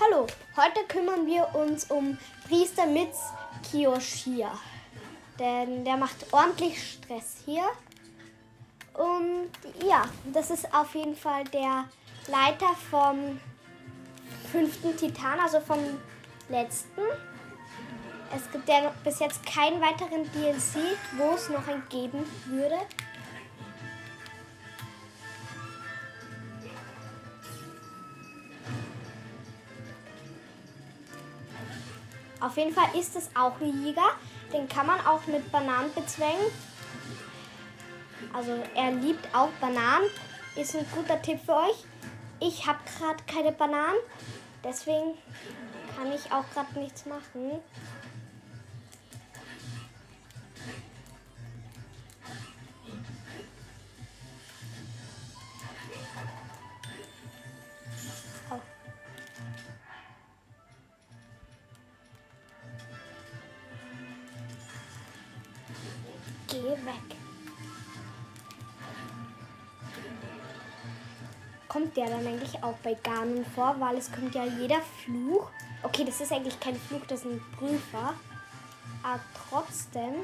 Hallo, heute kümmern wir uns um Priester Mitz Kiyoshia. Denn der macht ordentlich Stress hier. Und ja, das ist auf jeden Fall der Leiter vom fünften Titan, also vom letzten. Es gibt ja bis jetzt keinen weiteren DLC, wo es noch einen geben würde. Auf jeden Fall ist es auch ein Jäger. Den kann man auch mit Bananen bezwängen. Also er liebt auch Bananen. Ist ein guter Tipp für euch. Ich habe gerade keine Bananen. Deswegen kann ich auch gerade nichts machen. Kommt der dann eigentlich auch bei Garnen vor, weil es kommt ja jeder Fluch. Okay, das ist eigentlich kein Fluch, das ist ein Prüfer. Aber trotzdem,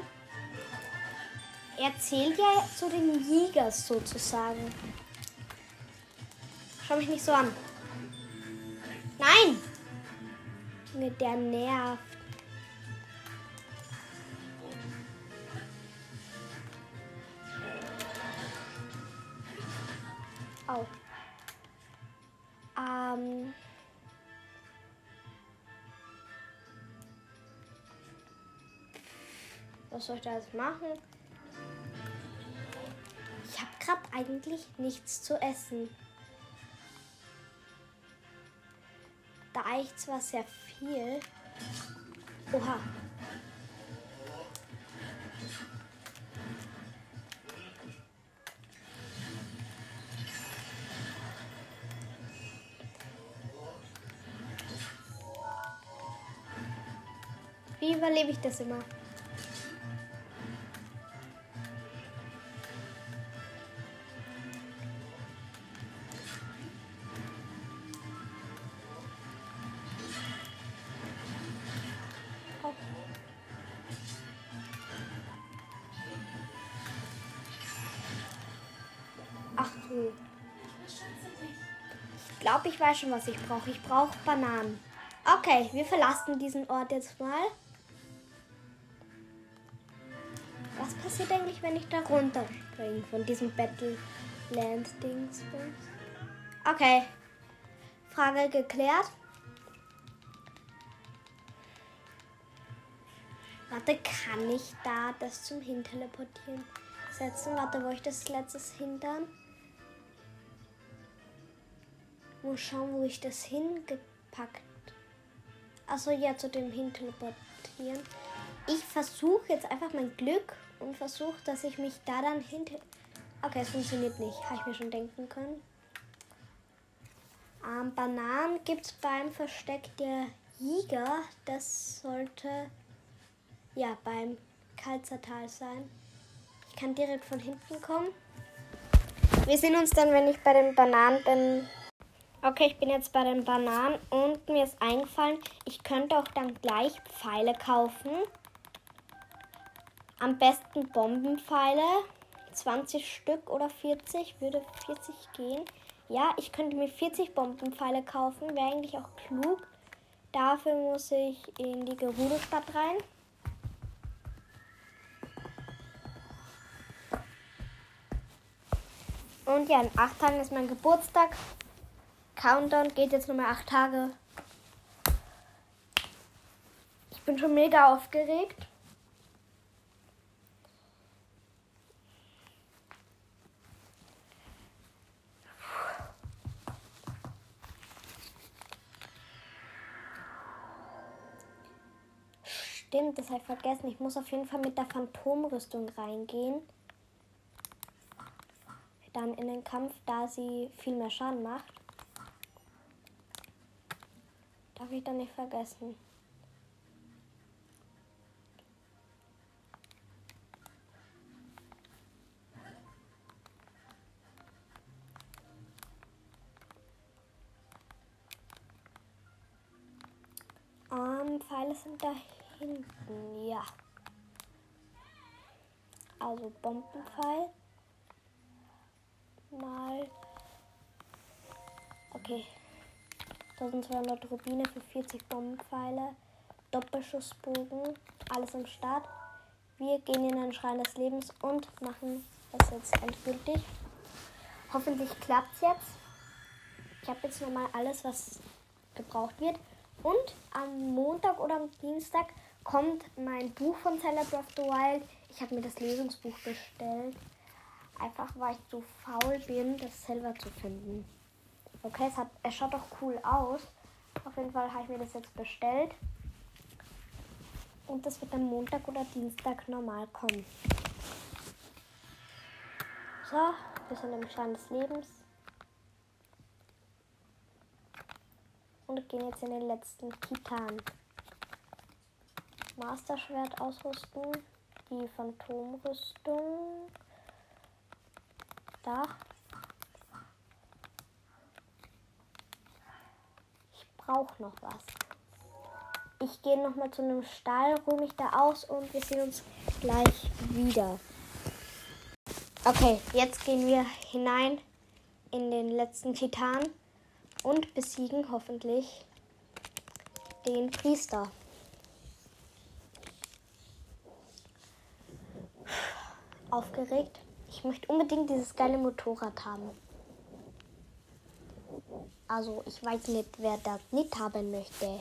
er zählt ja zu den Jägers sozusagen. Schau mich nicht so an. Nein! Mit der nervt. Was soll ich da jetzt machen? Ich habe gerade eigentlich nichts zu essen. Da eigentlich zwar sehr viel. Oha. Wie überlebe ich das immer? Du. Ich glaube, ich weiß schon, was ich brauche. Ich brauche Bananen. Okay, wir verlassen diesen Ort jetzt mal. Was passiert eigentlich, wenn ich da runterspringe von diesem Battleland-Dings? Okay. Frage geklärt. Warte, kann ich da das zum Hinteleportieren setzen? Warte, wo ich das letztes hintern? Muss schauen, wo ich das hingepackt. Achso, ja, zu dem Hinteleportieren. Ich versuche jetzt einfach mein Glück und versuche, dass ich mich da dann hinter. Okay, es funktioniert nicht. Habe ich mir schon denken können. Ähm, Bananen gibt es beim Versteck der Jäger. Das sollte ja beim Kalzertal sein. Ich kann direkt von hinten kommen. Wir sehen uns dann, wenn ich bei den Bananen bin. Okay, ich bin jetzt bei den Bananen und mir ist eingefallen, ich könnte auch dann gleich Pfeile kaufen. Am besten Bombenpfeile. 20 Stück oder 40. Würde 40 gehen. Ja, ich könnte mir 40 Bombenpfeile kaufen. Wäre eigentlich auch klug. Dafür muss ich in die Gerudo-Stadt rein. Und ja, in 8 Tagen ist mein Geburtstag. Countdown geht jetzt nur mehr 8 Tage. Ich bin schon mega aufgeregt. Stimmt, das habe ich vergessen. Ich muss auf jeden Fall mit der Phantomrüstung reingehen. Dann in den Kampf, da sie viel mehr Schaden macht. Darf ich dann nicht vergessen. Bombenpfeile sind da hinten. Ja. Also Bombenpfeil. Mal. Okay. 1200 Rubine für 40 Bombenpfeile. Doppelschussbogen. Alles am Start. Wir gehen in den Schrein des Lebens und machen es jetzt endgültig. Hoffentlich klappt es jetzt. Ich habe jetzt nochmal alles, was gebraucht wird. Und am Montag oder am Dienstag kommt mein Buch von Celebrate of the Wild. Ich habe mir das Lesungsbuch bestellt. Einfach weil ich zu faul bin, das selber zu finden. Okay, es, hat, es schaut doch cool aus. Auf jeden Fall habe ich mir das jetzt bestellt. Und das wird am Montag oder Dienstag normal kommen. So, wir sind im Schein des Lebens. Und gehen jetzt in den letzten Titan. Masterschwert ausrüsten. Die Phantomrüstung. Da. Ich brauche noch was. Ich gehe noch mal zu einem Stall, ruhe mich da aus und wir sehen uns gleich wieder. Okay, jetzt gehen wir hinein in den letzten Titan und besiegen hoffentlich den Priester. Aufgeregt. Ich möchte unbedingt dieses geile Motorrad haben. Also, ich weiß nicht, wer das nicht haben möchte.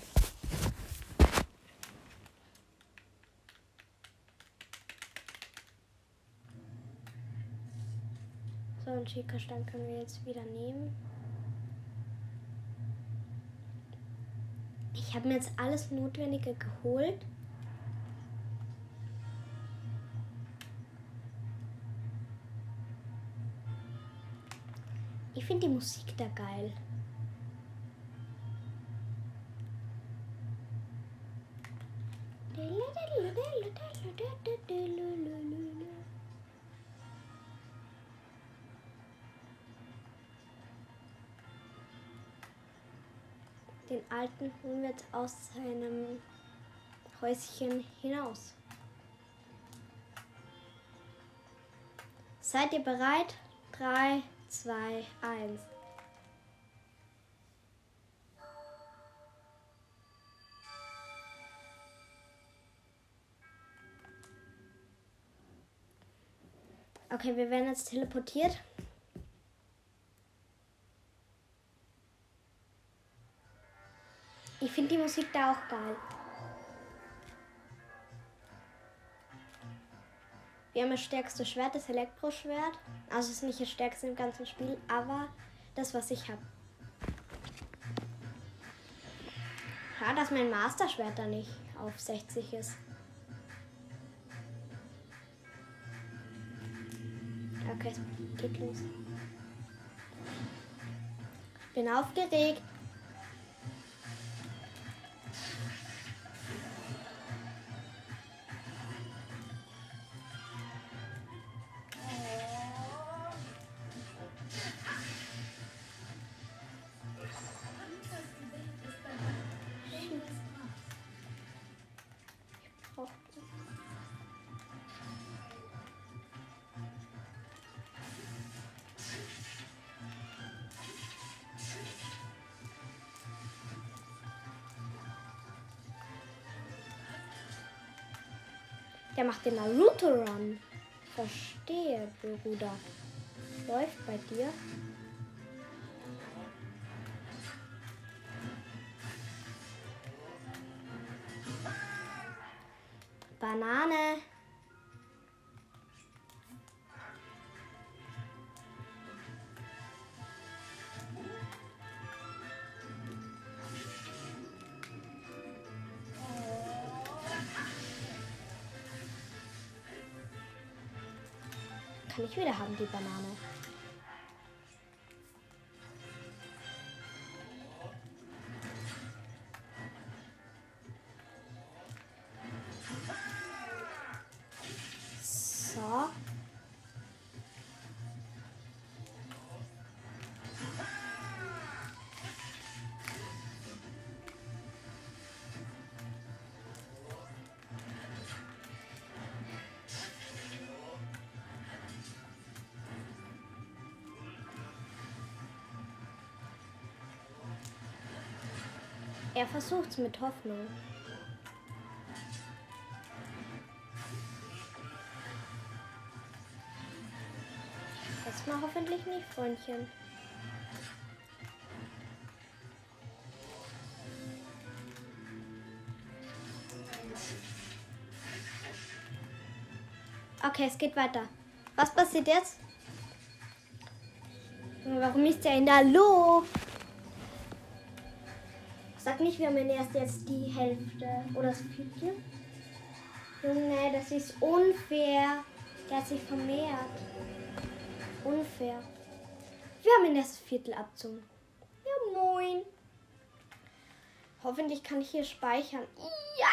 So, einen Schickerstand können wir jetzt wieder nehmen. Ich habe mir jetzt alles Notwendige geholt. Ich finde die Musik da geil. Den Alten holen wir jetzt aus seinem Häuschen hinaus. Seid ihr bereit? 3, 2, 1. Okay, wir werden jetzt teleportiert. Ich finde die Musik da auch geil. Wir haben das stärkste Schwert, das Elektroschwert. Also es ist nicht das stärkste im ganzen Spiel, aber das, was ich habe. Schade, dass mein Master-Schwert da nicht auf 60 ist. Okay, es geht los. Bin aufgeregt. Der macht den Naruto Run. Verstehe, Bruder. Läuft bei dir. Ich wieder haben, die Banane. Er versucht's mit Hoffnung. Erstmal hoffentlich nicht, Freundchen. Okay, es geht weiter. Was passiert jetzt? Warum ist der in der Luft? Sag nicht, wir haben erst jetzt die Hälfte oder das Viertel. Junge, das ist unfair. Der hat sich vermehrt. Unfair. Wir haben ihn erst das Viertel abzogen. Ja, moin. Hoffentlich kann ich hier speichern. Ja!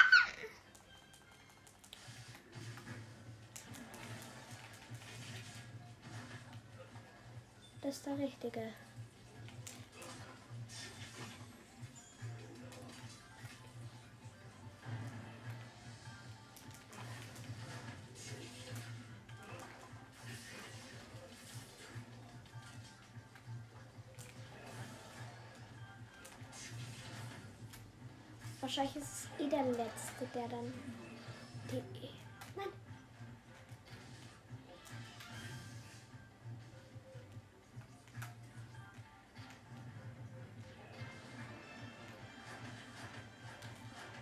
Das ist der richtige. Wahrscheinlich ist es eh der Letzte, der dann die. Nein.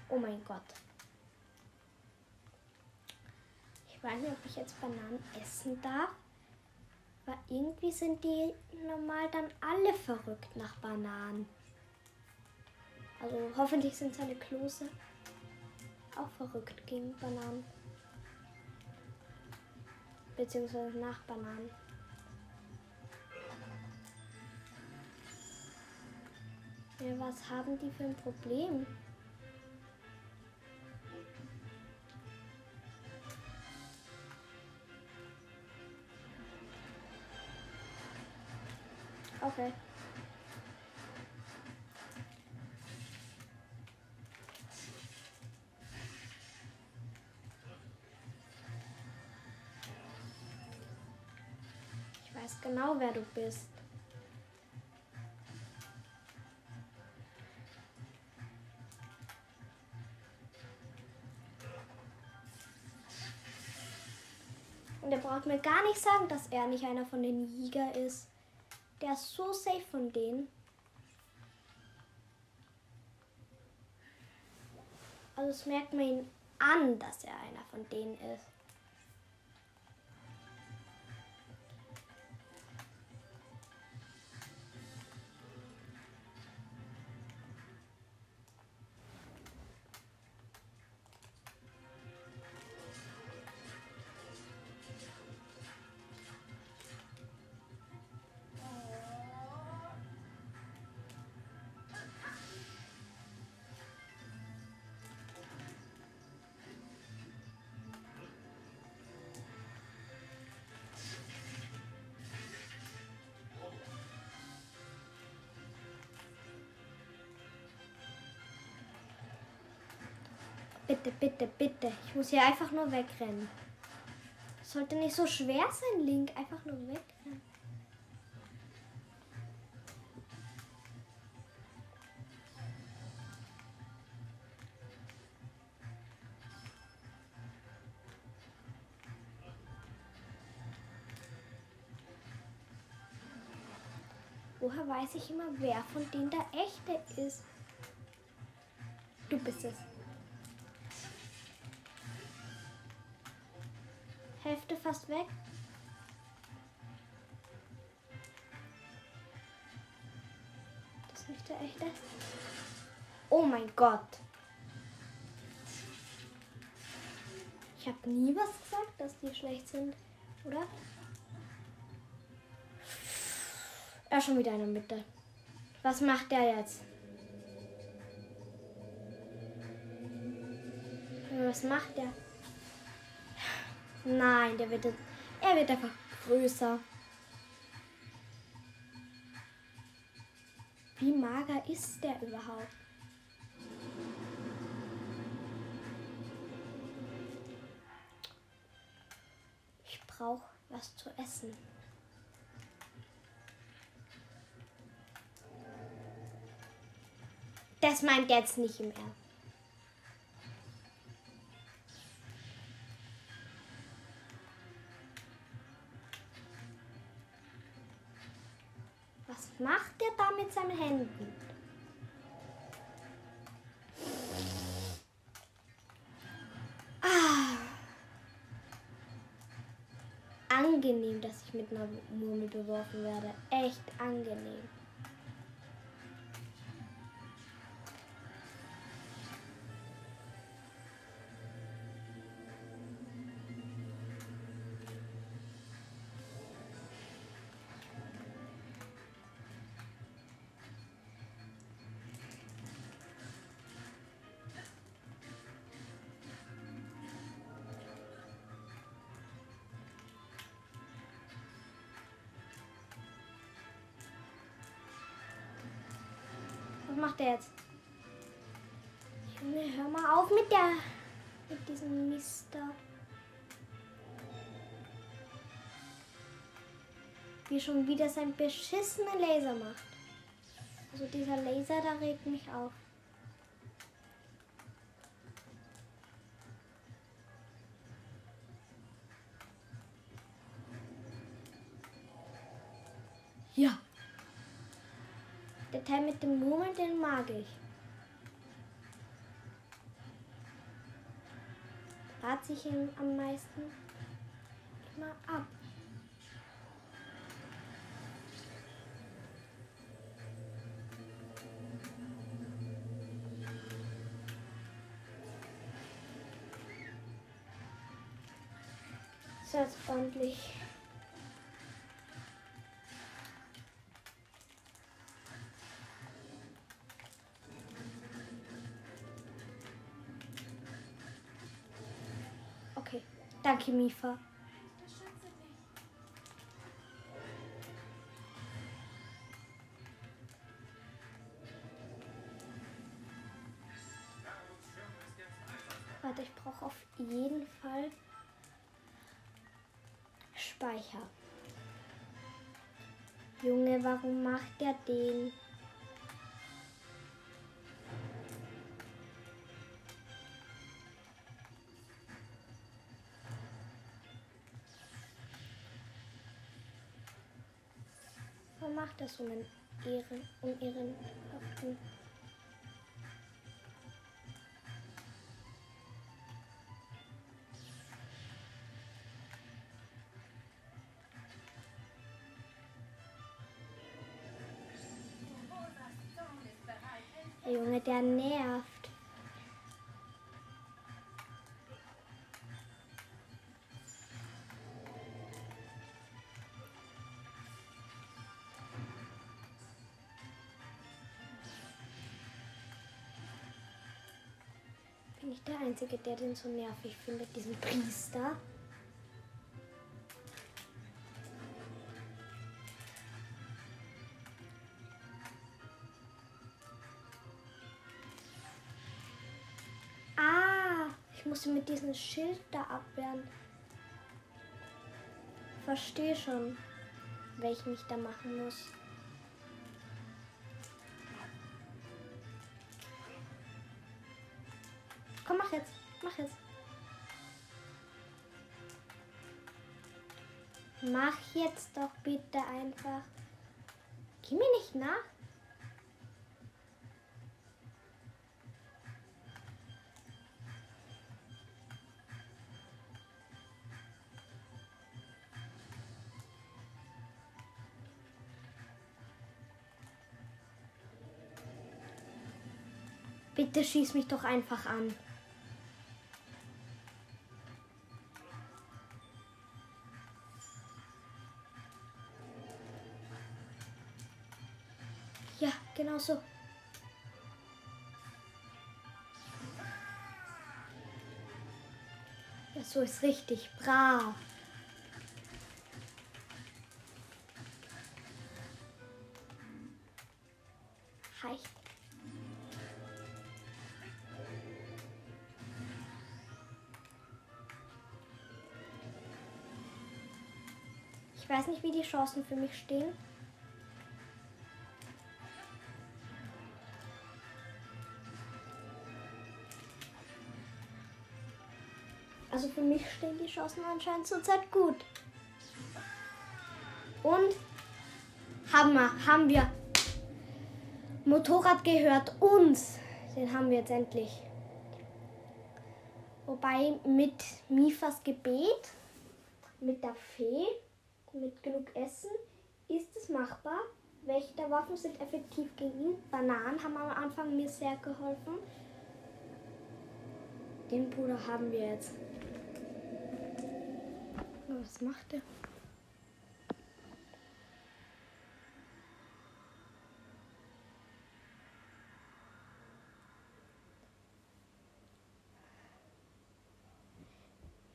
Oh mein Gott. Ich weiß nicht, ob ich jetzt Bananen essen darf. Aber irgendwie sind die normal dann alle verrückt nach Bananen. Also hoffentlich sind seine Klose auch verrückt gegen Bananen. Beziehungsweise nach Bananen. Ja, was haben die für ein Problem? Okay. Genau, wer du bist. Und er braucht mir gar nicht sagen, dass er nicht einer von den Jäger ist. Der ist so safe von denen. Also es merkt man ihn an, dass er einer von denen ist. Bitte, bitte, bitte. Ich muss hier einfach nur wegrennen. Sollte nicht so schwer sein, Link. Einfach nur wegrennen. Woher weiß ich immer, wer von denen der echte ist? Du bist es. Hälfte fast weg. Das ist nicht der echte. Oh mein Gott. Ich habe nie was gesagt, dass die schlecht sind, oder? Er schon wieder in der Mitte. Was macht der jetzt? Was macht der? Nein, der wird. Er wird einfach größer. Wie mager ist der überhaupt? Ich brauche was zu essen. Das meint jetzt nicht im Ernst. Er seinen Händen? Ah. Angenehm, dass ich mit einer Murmel beworfen werde. Echt angenehm. Macht er jetzt? Junge, hör mal auf mit der. mit diesem Mister. Wie schon wieder sein beschissener Laser macht. Also dieser Laser, da regt mich auf. Den mag ich. Rat sich ihm am meisten immer ab. Jetzt ordentlich. Mifa. Warte, ich brauche auf jeden Fall Speicher. Junge, warum macht der den? Warum macht das so einen Ehren, unehrenhaften? Junge, der nervt. Einzige, der den so nervig findet, diesen Priester? Ah, ich musste mit diesem Schild da abwehren. Verstehe schon, welchen ich da machen muss. Mach jetzt doch bitte einfach. Geh mir nicht nach. Bitte schieß mich doch einfach an. So ist richtig. Brav. Heicht. Ich weiß nicht, wie die Chancen für mich stehen. Für mich stehen die Chancen anscheinend zurzeit gut. Und haben wir, haben wir Motorrad gehört uns. Den haben wir jetzt endlich. Wobei mit Mifas Gebet, mit der Fee, mit genug Essen, ist es machbar. Welche der Waffen sind effektiv gegen ihn? Bananen haben am Anfang mir sehr geholfen. Den Bruder haben wir jetzt. Was macht er?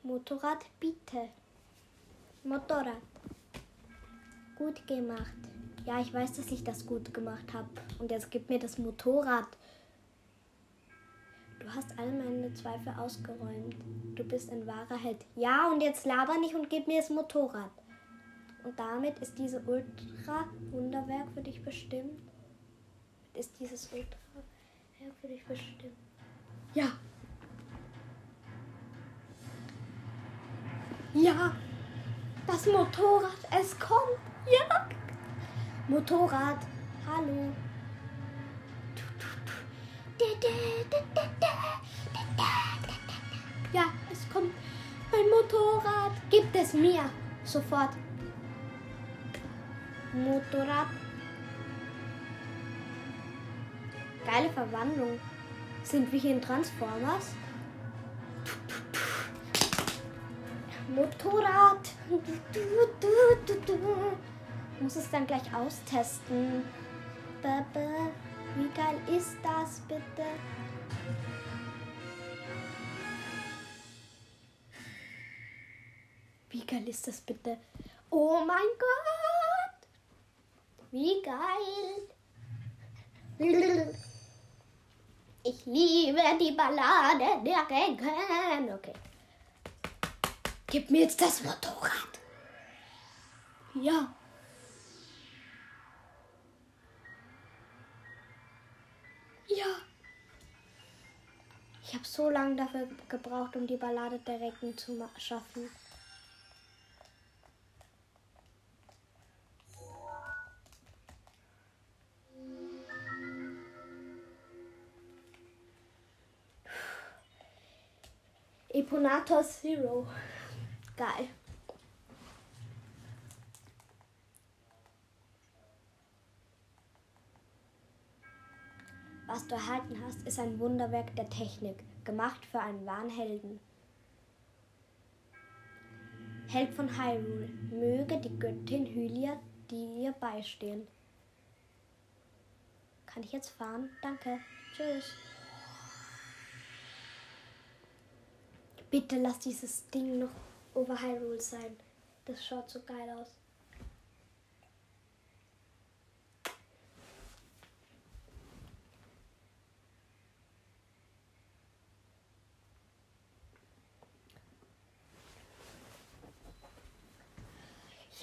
Motorrad bitte. Motorrad. Gut gemacht. Ja, ich weiß, dass ich das gut gemacht habe. Und jetzt gib mir das Motorrad. All meine Zweifel ausgeräumt. Du bist ein wahrer Held. Ja, und jetzt laber nicht und gib mir das Motorrad. Und damit ist diese Ultra-Wunderwerk für dich bestimmt. Ist dieses Ultra-Werk für dich bestimmt? Ja. Ja. Das Motorrad, es kommt. Ja. Motorrad, hallo. Ja, es kommt mein Motorrad. Gibt es mir sofort. Motorrad. Geile Verwandlung. Sind wir hier in Transformers? Motorrad. Muss es dann gleich austesten. Wie geil ist das bitte? Wie geil ist das bitte? Oh mein Gott! Wie geil! Ich liebe die Ballade der Regen. Okay. Gib mir jetzt das Motorrad. Ja. Ja. Ich habe so lange dafür gebraucht, um die Ballade der Recken zu schaffen. Eponator Zero. Geil. Was du erhalten hast, ist ein Wunderwerk der Technik, gemacht für einen wahren Helden. Held von Hyrule, möge die Göttin Hylia dir beistehen. Kann ich jetzt fahren? Danke. Tschüss. Bitte lass dieses Ding noch over Hyrule sein. Das schaut so geil aus.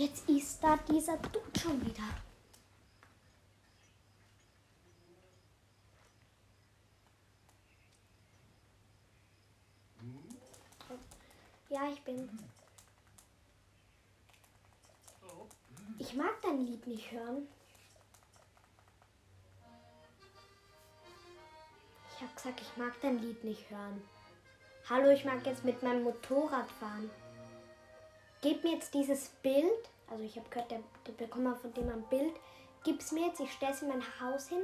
Jetzt ist da dieser Dude schon wieder. Ja, ich bin. Ich mag dein Lied nicht hören. Ich habe gesagt, ich mag dein Lied nicht hören. Hallo, ich mag jetzt mit meinem Motorrad fahren. Gib mir jetzt dieses Bild. Also ich habe gehört, der, der bekommt von dem ein Bild. Gib es mir jetzt, ich stelle es in mein Haus hin.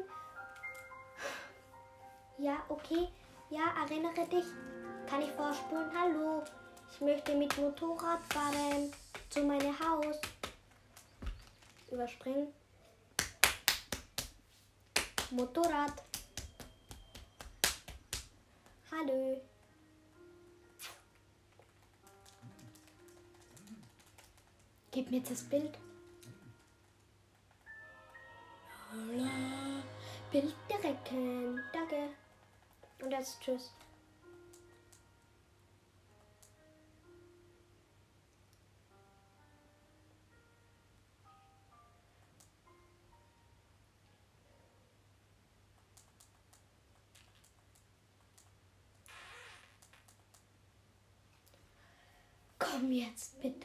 Ja, okay. Ja, erinnere dich. Kann ich vorspulen? Hallo. Ich möchte mit Motorrad fahren zu meinem Haus. Überspringen. Motorrad. Hallo. Gib mir das Bild. Bild direkt. Danke. Und jetzt tschüss. Komm jetzt, bitte.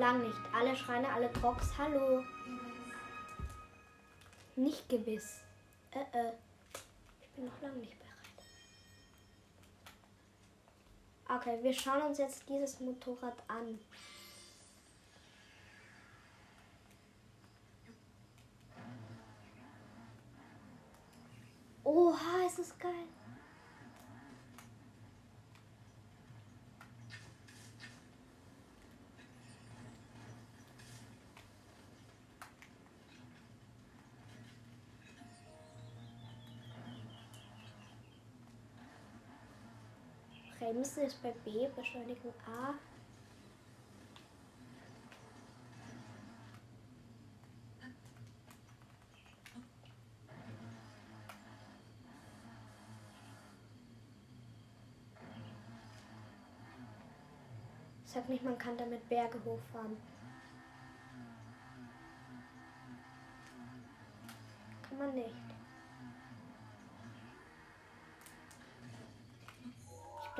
Lang nicht. Alle Schreine, alle Trox. Hallo. Nicht gewiss. Äh, äh. Ich bin noch lange nicht bereit. Okay, wir schauen uns jetzt dieses Motorrad an. Oha, ist das geil. Bremsen ist bei B, Beschleunigung A. Sag nicht, man kann damit Berge hochfahren. Kann man nicht.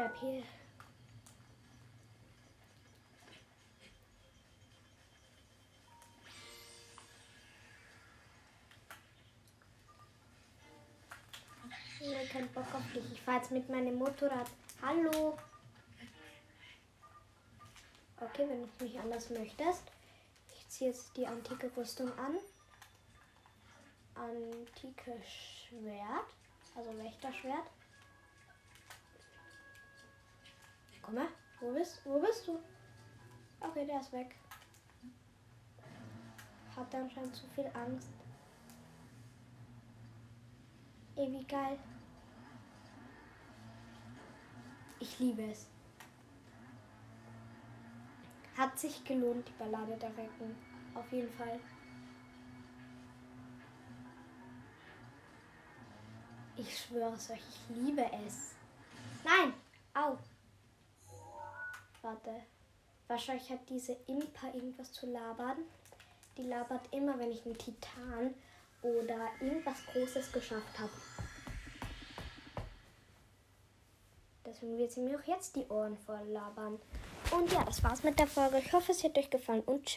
Bleib hier. Nee, kein Bock auf dich. Ich fahr jetzt mit meinem Motorrad. Hallo. Okay, wenn du nicht anders möchtest. Ich ziehe jetzt die antike Rüstung an. Antike Schwert. Also Wächterschwert. Komm mal. Wo bist, wo bist du? Okay, der ist weg. Hat anscheinend zu viel Angst. Ey, wie geil. Ich liebe es. Hat sich gelohnt, die Ballade der Recken. Auf jeden Fall. Ich schwöre es euch, ich liebe es. Nein! Au! Warte. Wahrscheinlich hat diese Impa irgendwas zu labern. Die labert immer, wenn ich einen Titan oder irgendwas Großes geschafft habe. Deswegen wird sie mir auch jetzt die Ohren voll labern. Und ja, das war's mit der Folge. Ich hoffe, es hat euch gefallen und tschüss.